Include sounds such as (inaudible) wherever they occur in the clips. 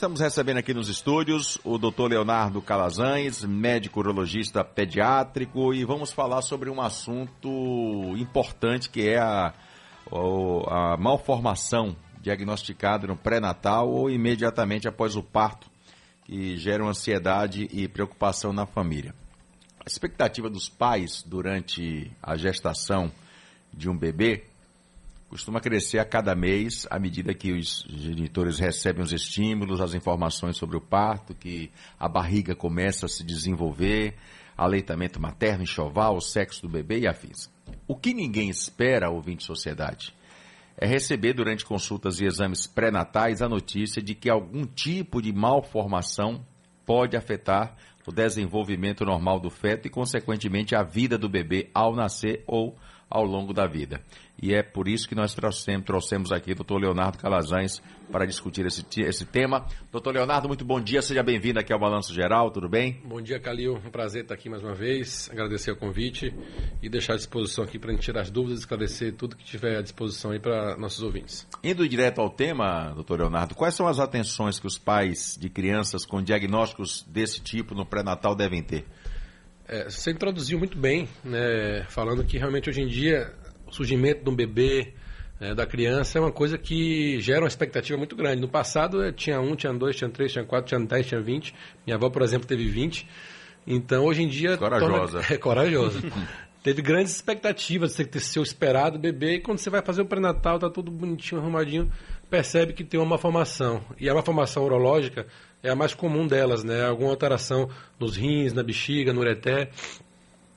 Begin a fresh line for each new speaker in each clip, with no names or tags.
estamos recebendo aqui nos estúdios o Dr. Leonardo Calazans, médico urologista pediátrico, e vamos falar sobre um assunto importante que é a, a malformação diagnosticada no pré-natal ou imediatamente após o parto, que geram ansiedade e preocupação na família. A expectativa dos pais durante a gestação de um bebê costuma crescer a cada mês à medida que os genitores recebem os estímulos, as informações sobre o parto, que a barriga começa a se desenvolver, aleitamento materno, enxoval, o sexo do bebê e afins. O que ninguém espera, ouvinte sociedade, é receber durante consultas e exames pré-natais a notícia de que algum tipo de malformação pode afetar o desenvolvimento normal do feto e, consequentemente, a vida do bebê ao nascer ou ao longo da vida. E é por isso que nós trouxemos, trouxemos aqui o doutor Leonardo Calazans para discutir esse, esse tema. Doutor Leonardo, muito bom dia, seja bem-vindo aqui ao Balanço Geral, tudo bem?
Bom dia, Calil. Um prazer estar aqui mais uma vez, agradecer o convite e deixar à disposição aqui para a gente tirar as dúvidas, esclarecer tudo que tiver à disposição aí para nossos ouvintes.
Indo direto ao tema, doutor Leonardo, quais são as atenções que os pais de crianças com diagnósticos desse tipo no pré-natal devem ter?
É, você introduziu muito bem, né, falando que realmente hoje em dia o surgimento de um bebê, é, da criança, é uma coisa que gera uma expectativa muito grande. No passado eh, tinha um, tinha dois, tinha três, tinha quatro, tinha dez, tinha vinte. Minha avó, por exemplo, teve vinte. Então hoje em dia.
Corajosa.
Torna... (laughs) É corajosa. (laughs) teve grandes expectativas de ter seu esperado bebê e quando você vai fazer o pré-natal, tá tudo bonitinho, arrumadinho, percebe que tem uma malformação. E a malformação urológica é a mais comum delas, né? Alguma alteração nos rins, na bexiga, no ureté.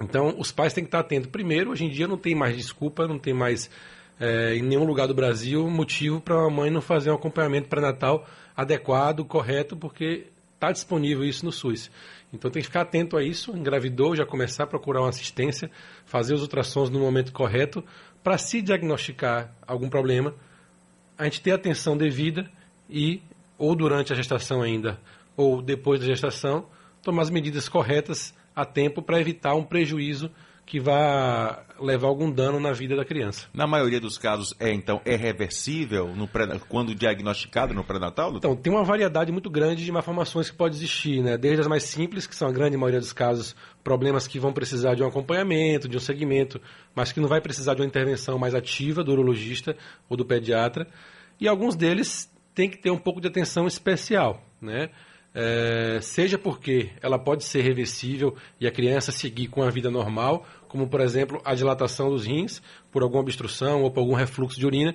Então, os pais têm que estar atentos. Primeiro, hoje em dia não tem mais desculpa, não tem mais é, em nenhum lugar do Brasil motivo para a mãe não fazer um acompanhamento pré-natal adequado, correto, porque está disponível isso no SUS. Então tem que ficar atento a isso, engravidou, já começar a procurar uma assistência, fazer os ultrassons no momento correto, para se diagnosticar algum problema, a gente ter atenção devida e ou durante a gestação ainda, ou depois da gestação, tomar as medidas corretas a tempo para evitar um prejuízo que vá levar algum dano na vida da criança.
Na maioria dos casos, é então é reversível no pré, quando diagnosticado no pré-natal?
Então, tem uma variedade muito grande de malformações que pode existir, né? Desde as mais simples, que são a grande maioria dos casos, problemas que vão precisar de um acompanhamento, de um segmento, mas que não vai precisar de uma intervenção mais ativa do urologista ou do pediatra. E alguns deles tem que ter um pouco de atenção especial, né? É, seja porque ela pode ser reversível e a criança seguir com a vida normal, como por exemplo a dilatação dos rins por alguma obstrução ou por algum refluxo de urina,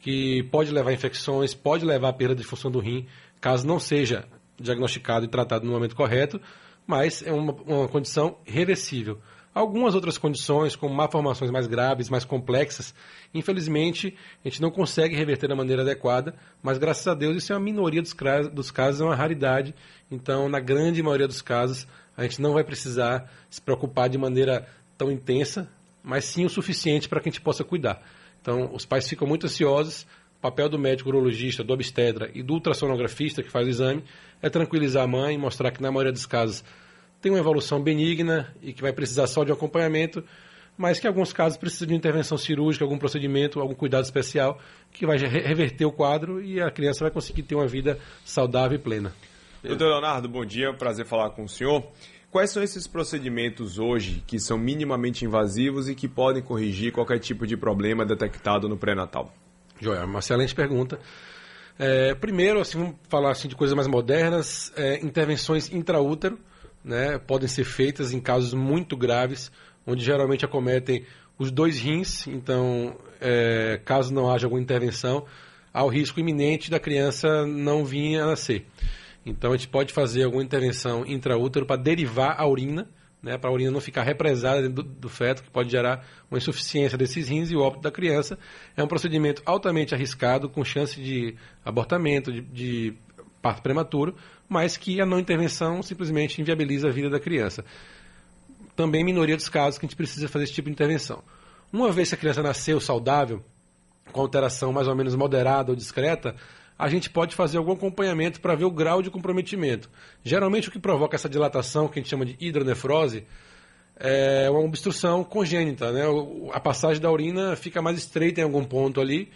que pode levar a infecções, pode levar à perda de função do rim, caso não seja diagnosticado e tratado no momento correto, mas é uma, uma condição reversível. Algumas outras condições, como malformações mais graves, mais complexas, infelizmente a gente não consegue reverter da maneira adequada, mas graças a Deus isso é uma minoria dos, dos casos, é uma raridade. Então, na grande maioria dos casos, a gente não vai precisar se preocupar de maneira tão intensa, mas sim o suficiente para que a gente possa cuidar. Então, os pais ficam muito ansiosos. O papel do médico urologista, do obstetra e do ultrassonografista que faz o exame é tranquilizar a mãe, mostrar que na maioria dos casos tem uma evolução benigna e que vai precisar só de acompanhamento, mas que em alguns casos precisa de intervenção cirúrgica, algum procedimento, algum cuidado especial que vai reverter o quadro e a criança vai conseguir ter uma vida saudável e plena.
Doutor Leonardo, bom dia, prazer falar com o senhor. Quais são esses procedimentos hoje que são minimamente invasivos e que podem corrigir qualquer tipo de problema detectado no pré-natal?
Joia, uma excelente pergunta. É, primeiro, assim, vamos falar assim, de coisas mais modernas, é, intervenções intraútero, né, podem ser feitas em casos muito graves, onde geralmente acometem os dois rins, então, é, caso não haja alguma intervenção, há o risco iminente da criança não vir a nascer. Então, a gente pode fazer alguma intervenção intraútero para derivar a urina, né, para a urina não ficar represada dentro do, do, feto, que pode gerar uma insuficiência desses rins e o óbito da criança. É um procedimento altamente arriscado, com chance de abortamento, de, de parto prematuro, mas que a não intervenção simplesmente inviabiliza a vida da criança. Também minoria dos casos que a gente precisa fazer esse tipo de intervenção. Uma vez que a criança nasceu saudável, com alteração mais ou menos moderada ou discreta, a gente pode fazer algum acompanhamento para ver o grau de comprometimento. Geralmente o que provoca essa dilatação, que a gente chama de hidronefrose, é uma obstrução congênita. Né? A passagem da urina fica mais estreita em algum ponto ali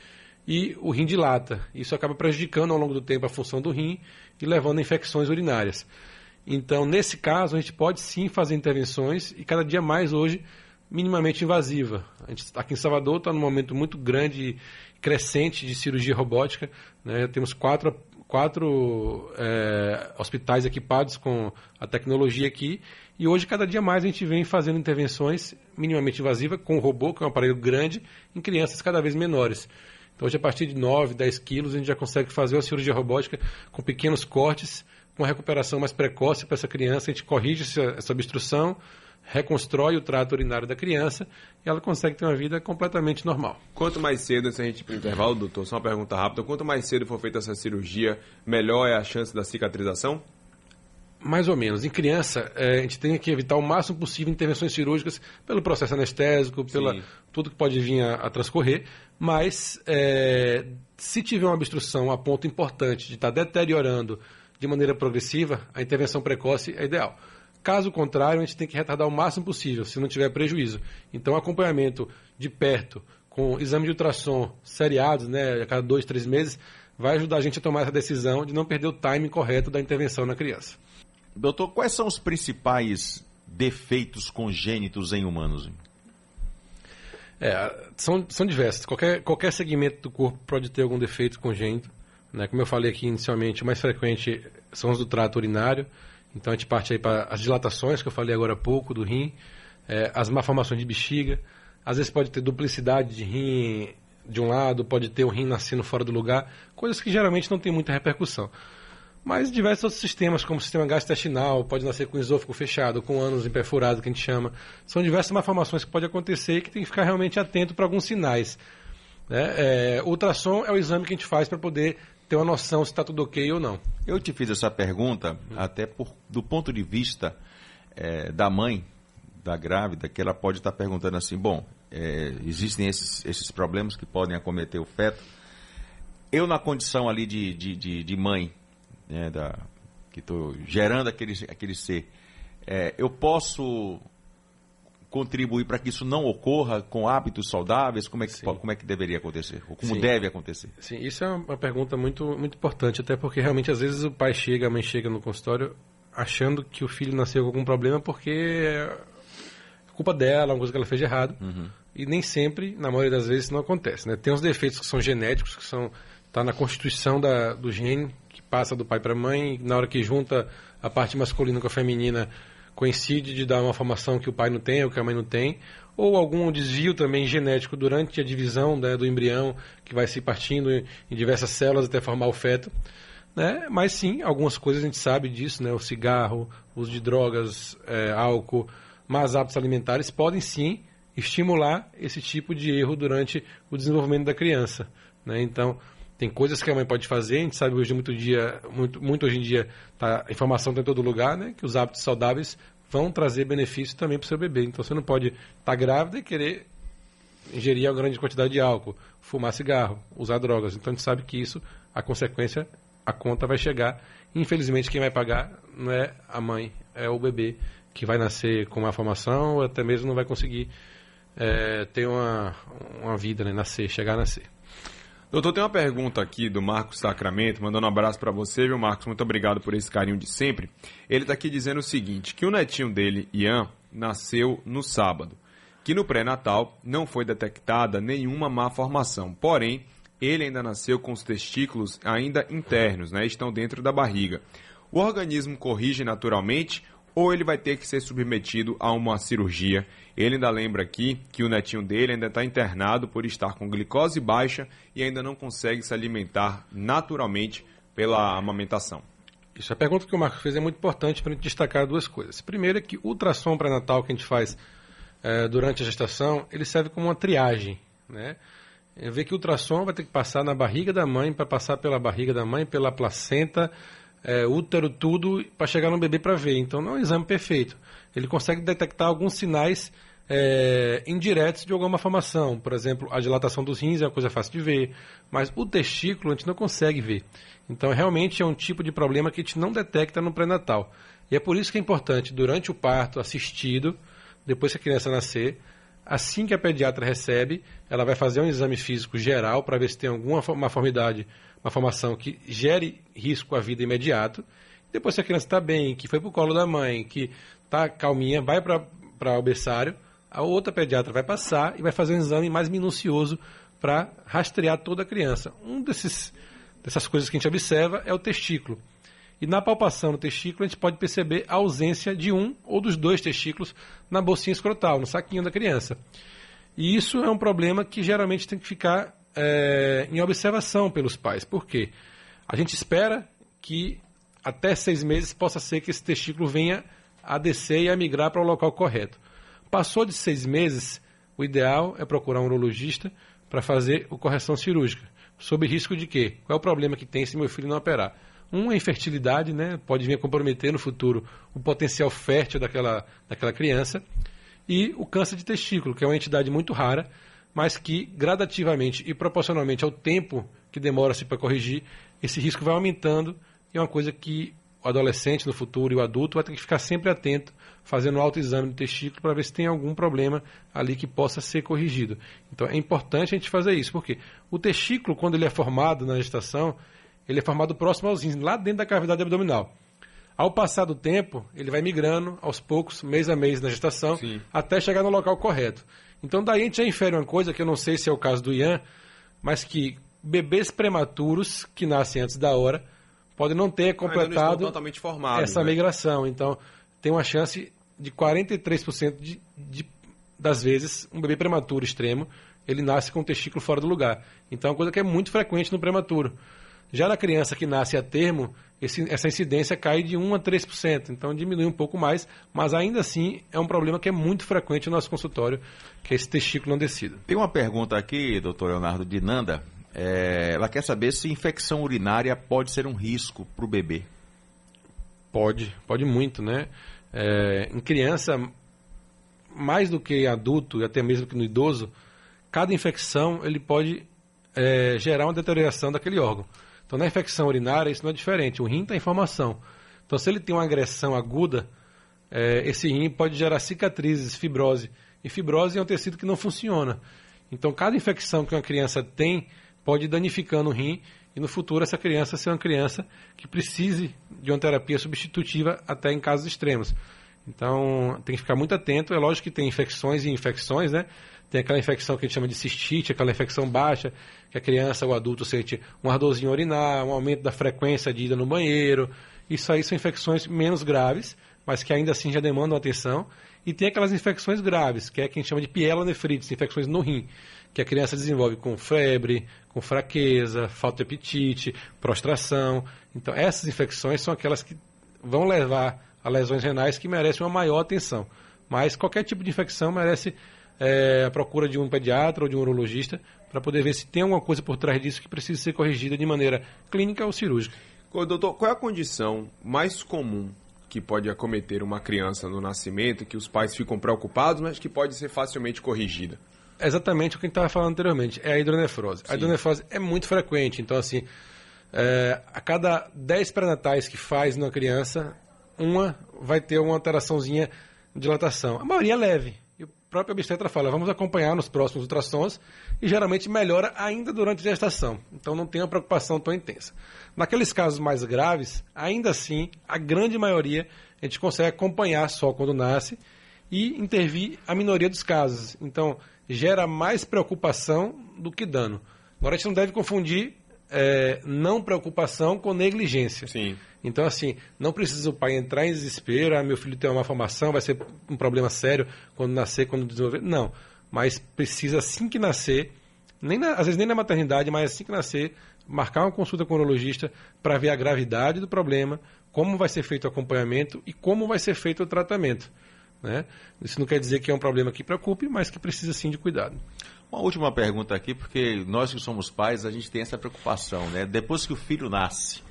e o rim dilata. Isso acaba prejudicando ao longo do tempo a função do rim e levando a infecções urinárias. Então, nesse caso, a gente pode sim fazer intervenções e cada dia mais hoje minimamente invasiva. A gente, aqui em Salvador está num momento muito grande crescente de cirurgia robótica. Né? Temos quatro, quatro é, hospitais equipados com a tecnologia aqui e hoje, cada dia mais, a gente vem fazendo intervenções minimamente invasivas com o robô, que é um aparelho grande, em crianças cada vez menores. Então, hoje, a partir de 9, 10 quilos, a gente já consegue fazer uma cirurgia robótica com pequenos cortes, com recuperação mais precoce para essa criança. A gente corrige essa, essa obstrução, reconstrói o trato urinário da criança e ela consegue ter uma vida completamente normal.
Quanto mais cedo, se a gente para o intervalo, doutor, só uma pergunta rápida, quanto mais cedo for feita essa cirurgia, melhor é a chance da cicatrização?
Mais ou menos. Em criança, é, a gente tem que evitar o máximo possível intervenções cirúrgicas pelo processo anestésico, pela Sim. tudo que pode vir a, a transcorrer. Mas é, se tiver uma obstrução a ponto importante de estar tá deteriorando de maneira progressiva, a intervenção precoce é ideal. Caso contrário, a gente tem que retardar o máximo possível, se não tiver prejuízo. Então, acompanhamento de perto, com exame de ultrassom seriados, né, a cada dois, três meses, vai ajudar a gente a tomar essa decisão de não perder o timing correto da intervenção na criança.
Doutor, quais são os principais defeitos congênitos em humanos?
É, são, são diversos. Qualquer, qualquer segmento do corpo pode ter algum defeito congênito. Né? Como eu falei aqui inicialmente, o mais frequente são os do trato urinário. Então a gente parte aí para as dilatações, que eu falei agora há pouco, do rim, é, as malformações de bexiga. Às vezes pode ter duplicidade de rim de um lado, pode ter o rim nascendo fora do lugar, coisas que geralmente não tem muita repercussão. Mas diversos outros sistemas, como o sistema gastrointestinal, pode nascer com esôfago fechado, com ânus imperfurado, que a gente chama. São diversas malformações que podem acontecer e que tem que ficar realmente atento para alguns sinais. Né? É, ultrassom é o exame que a gente faz para poder ter uma noção se está tudo ok ou não.
Eu te fiz essa pergunta até por, do ponto de vista é, da mãe, da grávida, que ela pode estar perguntando assim, bom, é, existem esses, esses problemas que podem acometer o feto. Eu, na condição ali de, de, de, de mãe, né, da, que estou gerando aquele, aquele ser, é, eu posso contribuir para que isso não ocorra com hábitos saudáveis? Como é que, como é que deveria acontecer? Ou como Sim. deve acontecer?
Sim, isso é uma pergunta muito, muito importante, até porque realmente às vezes o pai chega, a mãe chega no consultório achando que o filho nasceu com algum problema porque é culpa dela, alguma coisa que ela fez de errado. Uhum. E nem sempre, na maioria das vezes, não acontece. Né? Tem uns defeitos que são genéticos, que são tá na constituição da, do gene passa do pai para a mãe, na hora que junta a parte masculina com a feminina, coincide de dar uma formação que o pai não tem ou que a mãe não tem, ou algum desvio também genético durante a divisão né, do embrião, que vai se partindo em, diversas células até formar o feto. Né? Mas sim, algumas coisas a gente sabe disso, né? o cigarro, uso de drogas, é, álcool, más hábitos alimentares podem sim estimular esse tipo de erro durante o desenvolvimento da criança. Né? Então, tem coisas que a mãe pode fazer, a gente sabe hoje muito dia, muito, muito hoje em dia, tá, a informação está em todo lugar, né? Que os hábitos saudáveis vão trazer benefício também para o seu bebê. Então você não pode estar tá grávida e querer ingerir uma grande quantidade de álcool, fumar cigarro, usar drogas. Então a gente sabe que isso, a consequência, a conta vai chegar. Infelizmente quem vai pagar não é a mãe, é o bebê que vai nascer com uma formação ou até mesmo não vai conseguir é, ter uma, uma vida, né? nascer, chegar a nascer.
Doutor, tem uma pergunta aqui do Marcos Sacramento, mandando um abraço para você, viu, Marcos? Muito obrigado por esse carinho de sempre. Ele está aqui dizendo o seguinte: que o netinho dele, Ian, nasceu no sábado, que no pré-natal não foi detectada nenhuma má formação, porém, ele ainda nasceu com os testículos ainda internos, né? Estão dentro da barriga. O organismo corrige naturalmente ou ele vai ter que ser submetido a uma cirurgia. Ele ainda lembra aqui que o netinho dele ainda está internado por estar com glicose baixa e ainda não consegue se alimentar naturalmente pela amamentação.
Isso, a pergunta que o Marco fez é muito importante para a gente destacar duas coisas. Primeiro é que o ultrassom pré-natal que a gente faz é, durante a gestação, ele serve como uma triagem, né? Vê que o ultrassom vai ter que passar na barriga da mãe, para passar pela barriga da mãe, pela placenta, é, útero, tudo, para chegar no bebê para ver. Então não é um exame perfeito. Ele consegue detectar alguns sinais é, indiretos de alguma formação. Por exemplo, a dilatação dos rins é uma coisa fácil de ver, mas o testículo a gente não consegue ver. Então realmente é um tipo de problema que a gente não detecta no pré-natal. E é por isso que é importante, durante o parto assistido, depois que a criança nascer, Assim que a pediatra recebe, ela vai fazer um exame físico geral para ver se tem alguma uma formidade, uma formação que gere risco à vida imediato. Depois, se a criança está bem, que foi para o colo da mãe, que está calminha, vai para o berçário, a outra pediatra vai passar e vai fazer um exame mais minucioso para rastrear toda a criança. Um desses dessas coisas que a gente observa é o testículo. E na palpação no testículo, a gente pode perceber a ausência de um ou dos dois testículos na bolsinha escrotal, no saquinho da criança. E isso é um problema que geralmente tem que ficar é, em observação pelos pais. Por quê? A gente espera que até seis meses possa ser que esse testículo venha a descer e a migrar para o local correto. Passou de seis meses, o ideal é procurar um urologista para fazer a correção cirúrgica. Sob risco de quê? Qual é o problema que tem se meu filho não operar? Um é infertilidade, né? Pode vir a comprometer no futuro o potencial fértil daquela, daquela criança. E o câncer de testículo, que é uma entidade muito rara, mas que gradativamente e proporcionalmente ao tempo que demora-se para corrigir, esse risco vai aumentando e é uma coisa que o adolescente no futuro e o adulto vai ter que ficar sempre atento, fazendo um autoexame do testículo para ver se tem algum problema ali que possa ser corrigido. Então é importante a gente fazer isso, porque o testículo, quando ele é formado na gestação, ele é formado próximo aos rins, lá dentro da cavidade abdominal. Ao passar do tempo, ele vai migrando aos poucos, mês a mês na gestação, Sim. até chegar no local correto. Então daí a gente já infere uma coisa que eu não sei se é o caso do Ian, mas que bebês prematuros que nascem antes da hora podem não ter completado
totalmente formados,
essa né? migração. Então tem uma chance de 43% de, de, das vezes um bebê prematuro extremo ele nasce com o testículo fora do lugar. Então é uma coisa que é muito frequente no prematuro. Já na criança que nasce a termo, esse, essa incidência cai de 1 a 3%, então diminui um pouco mais, mas ainda assim é um problema que é muito frequente no nosso consultório, que é esse testículo não descido.
Tem uma pergunta aqui, doutor Leonardo, de Nanda. É, ela quer saber se infecção urinária pode ser um risco para o bebê.
Pode, pode muito, né? É, em criança, mais do que adulto e até mesmo que no idoso, cada infecção ele pode é, gerar uma deterioração daquele órgão. Então, na infecção urinária, isso não é diferente. O rim está em formação. Então, se ele tem uma agressão aguda, é, esse rim pode gerar cicatrizes, fibrose. E fibrose é um tecido que não funciona. Então, cada infecção que uma criança tem pode ir danificando o rim e no futuro essa criança ser uma criança que precise de uma terapia substitutiva até em casos extremos. Então, tem que ficar muito atento. É lógico que tem infecções e infecções, né? Tem aquela infecção que a gente chama de cistite, aquela infecção baixa, que a criança ou adulto sente um ardorzinho urinar, um aumento da frequência de ida no banheiro. Isso aí são infecções menos graves, mas que ainda assim já demandam atenção. E tem aquelas infecções graves, que é que a gente chama de pielonefrites, infecções no rim, que a criança desenvolve com febre, com fraqueza, falta de apetite, prostração. Então, essas infecções são aquelas que vão levar a lesões renais que merecem uma maior atenção. Mas qualquer tipo de infecção merece é, a procura de um pediatra ou de um urologista para poder ver se tem alguma coisa por trás disso que precisa ser corrigida de maneira clínica ou cirúrgica.
Doutor, qual é a condição mais comum que pode acometer uma criança no nascimento, que os pais ficam preocupados, mas que pode ser facilmente corrigida?
Exatamente o que a gente estava falando anteriormente, é a hidronefrose. Sim. A hidronefrose é muito frequente, então assim, é, a cada 10 pré-natais que faz numa criança, uma vai ter uma alteraçãozinha de dilatação. A maioria é leve, própria obstetra fala, vamos acompanhar nos próximos ultrassons e geralmente melhora ainda durante a gestação. Então não tem uma preocupação tão intensa. Naqueles casos mais graves, ainda assim, a grande maioria a gente consegue acompanhar só quando nasce e intervir a minoria dos casos. Então gera mais preocupação do que dano. Agora a gente não deve confundir é, não preocupação com negligência.
Sim.
Então, assim, não precisa o pai entrar em desespero, ah, meu filho tem uma formação, vai ser um problema sério quando nascer, quando desenvolver. Não. Mas precisa, assim que nascer, nem na, às vezes nem na maternidade, mas assim que nascer, marcar uma consulta com o urologista para ver a gravidade do problema, como vai ser feito o acompanhamento e como vai ser feito o tratamento. Né? Isso não quer dizer que é um problema que preocupe, mas que precisa sim de cuidado.
Uma última pergunta aqui, porque nós que somos pais, a gente tem essa preocupação, né? Depois que o filho nasce,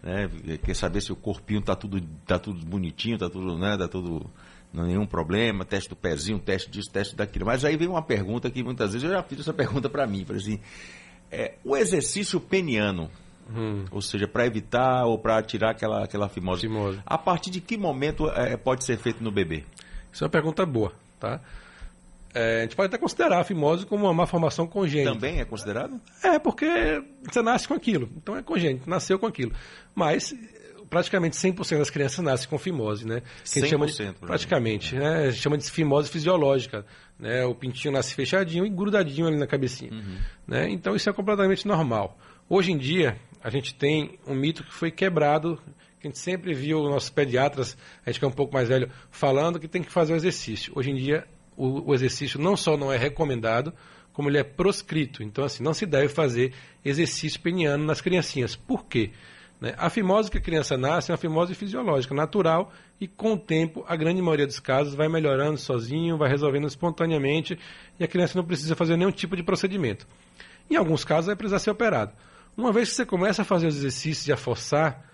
né? Quer saber se o corpinho tá tudo, tá tudo bonitinho, tá tudo, né? Tá tudo nenhum problema, teste do pezinho, teste disso, teste daquilo. Mas aí vem uma pergunta que muitas vezes eu já fiz essa pergunta para mim, falei assim, é, o exercício peniano, hum. ou seja, para evitar ou para tirar aquela, aquela fimose, fimose, a partir de que momento é, pode ser feito no bebê?
Isso é uma pergunta boa, tá? É, a gente pode até considerar a fimose como uma malformação congênita.
Também é considerado?
É, porque você nasce com aquilo. Então é congênito, nasceu com aquilo. Mas praticamente 100% das crianças nascem com fimose, né?
Que a gente chama de,
praticamente, né? A gente chama de fimose fisiológica, né? O pintinho nasce fechadinho e grudadinho ali na cabecinha, uhum. né? Então isso é completamente normal. Hoje em dia, a gente tem um mito que foi quebrado, que a gente sempre viu nossos pediatras, a gente que é um pouco mais velho, falando que tem que fazer o exercício. Hoje em dia o, o exercício não só não é recomendado, como ele é proscrito. Então, assim, não se deve fazer exercício peniano nas criancinhas. Por quê? Né? A fimose que a criança nasce é uma fimose fisiológica, natural, e com o tempo, a grande maioria dos casos vai melhorando sozinho, vai resolvendo espontaneamente, e a criança não precisa fazer nenhum tipo de procedimento. Em alguns casos, vai precisar ser operado. Uma vez que você começa a fazer os exercícios e a forçar,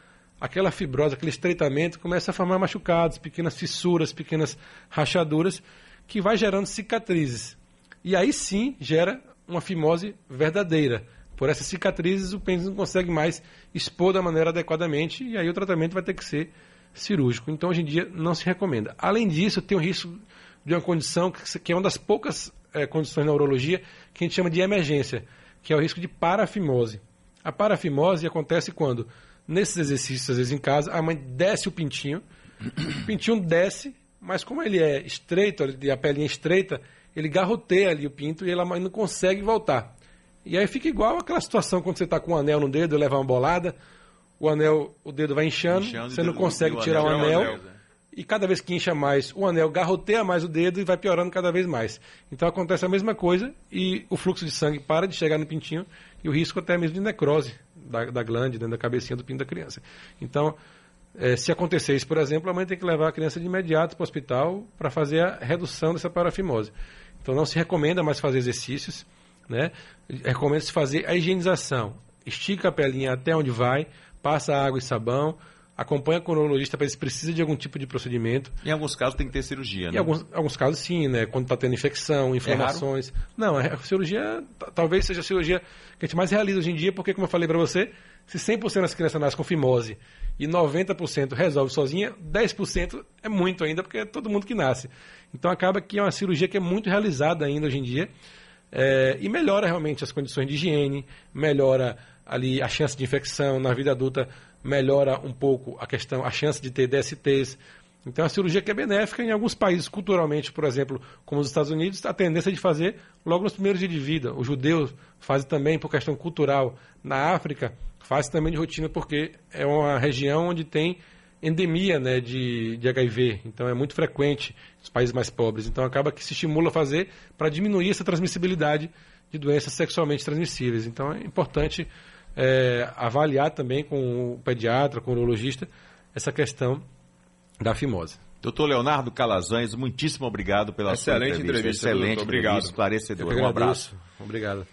aquela fibrose, aquele estreitamento começa a formar machucados, pequenas fissuras, pequenas rachaduras, que vai gerando cicatrizes. E aí sim gera uma fimose verdadeira. Por essas cicatrizes, o pênis não consegue mais expor da maneira adequadamente e aí o tratamento vai ter que ser cirúrgico. Então, hoje em dia, não se recomenda. Além disso, tem o risco de uma condição que é uma das poucas é, condições na urologia que a gente chama de emergência, que é o risco de parafimose. A parafimose acontece quando, nesses exercícios, às vezes em casa, a mãe desce o pintinho, o pintinho desce mas como ele é estreito, a pelinha é estreita, ele garroteia ali o pinto e ela não consegue voltar. E aí fica igual aquela situação quando você está com um anel no dedo e leva uma bolada, o anel, o dedo vai inchando, inchando você não consegue tirar o anel, anel e cada vez que incha mais, o anel garroteia mais o dedo e vai piorando cada vez mais. Então acontece a mesma coisa e o fluxo de sangue para de chegar no pintinho e o risco até mesmo de necrose da, da glande dentro da cabecinha do pinto da criança. Então, é, se acontecer isso, por exemplo, a mãe tem que levar a criança de imediato para o hospital para fazer a redução dessa parafimose. Então não se recomenda mais fazer exercícios, né? Recomenda-se fazer a higienização. Estica a pelinha até onde vai, passa água e sabão, acompanha com o neurologista para ver se precisa de algum tipo de procedimento.
Em alguns casos tem que ter cirurgia, né?
Em alguns, alguns casos sim, né? Quando está tendo infecção, inflamações. É não, a cirurgia talvez seja a cirurgia que a gente mais realiza hoje em dia, porque como eu falei para você, se 100% das crianças nascem com fimose e 90% resolve sozinha, 10% é muito ainda, porque é todo mundo que nasce. Então acaba que é uma cirurgia que é muito realizada ainda hoje em dia é, e melhora realmente as condições de higiene, melhora ali a chance de infecção na vida adulta, melhora um pouco a questão, a chance de ter DSTs. Então, uma cirurgia que é benéfica em alguns países, culturalmente, por exemplo, como os Estados Unidos, a tendência é de fazer logo nos primeiros dias de vida. Os judeus fazem também por questão cultural. Na África, faz também de rotina porque é uma região onde tem endemia né, de, de HIV, então é muito frequente nos países mais pobres. Então acaba que se estimula a fazer para diminuir essa transmissibilidade de doenças sexualmente transmissíveis. Então é importante é, avaliar também com o pediatra, com o urologista, essa questão da fimose.
Doutor Leonardo Calazans, muitíssimo obrigado pela
Excelente
sua entrevista.
entrevista.
Excelente,
obrigado.
esclarecedor. Um abraço.
Obrigado.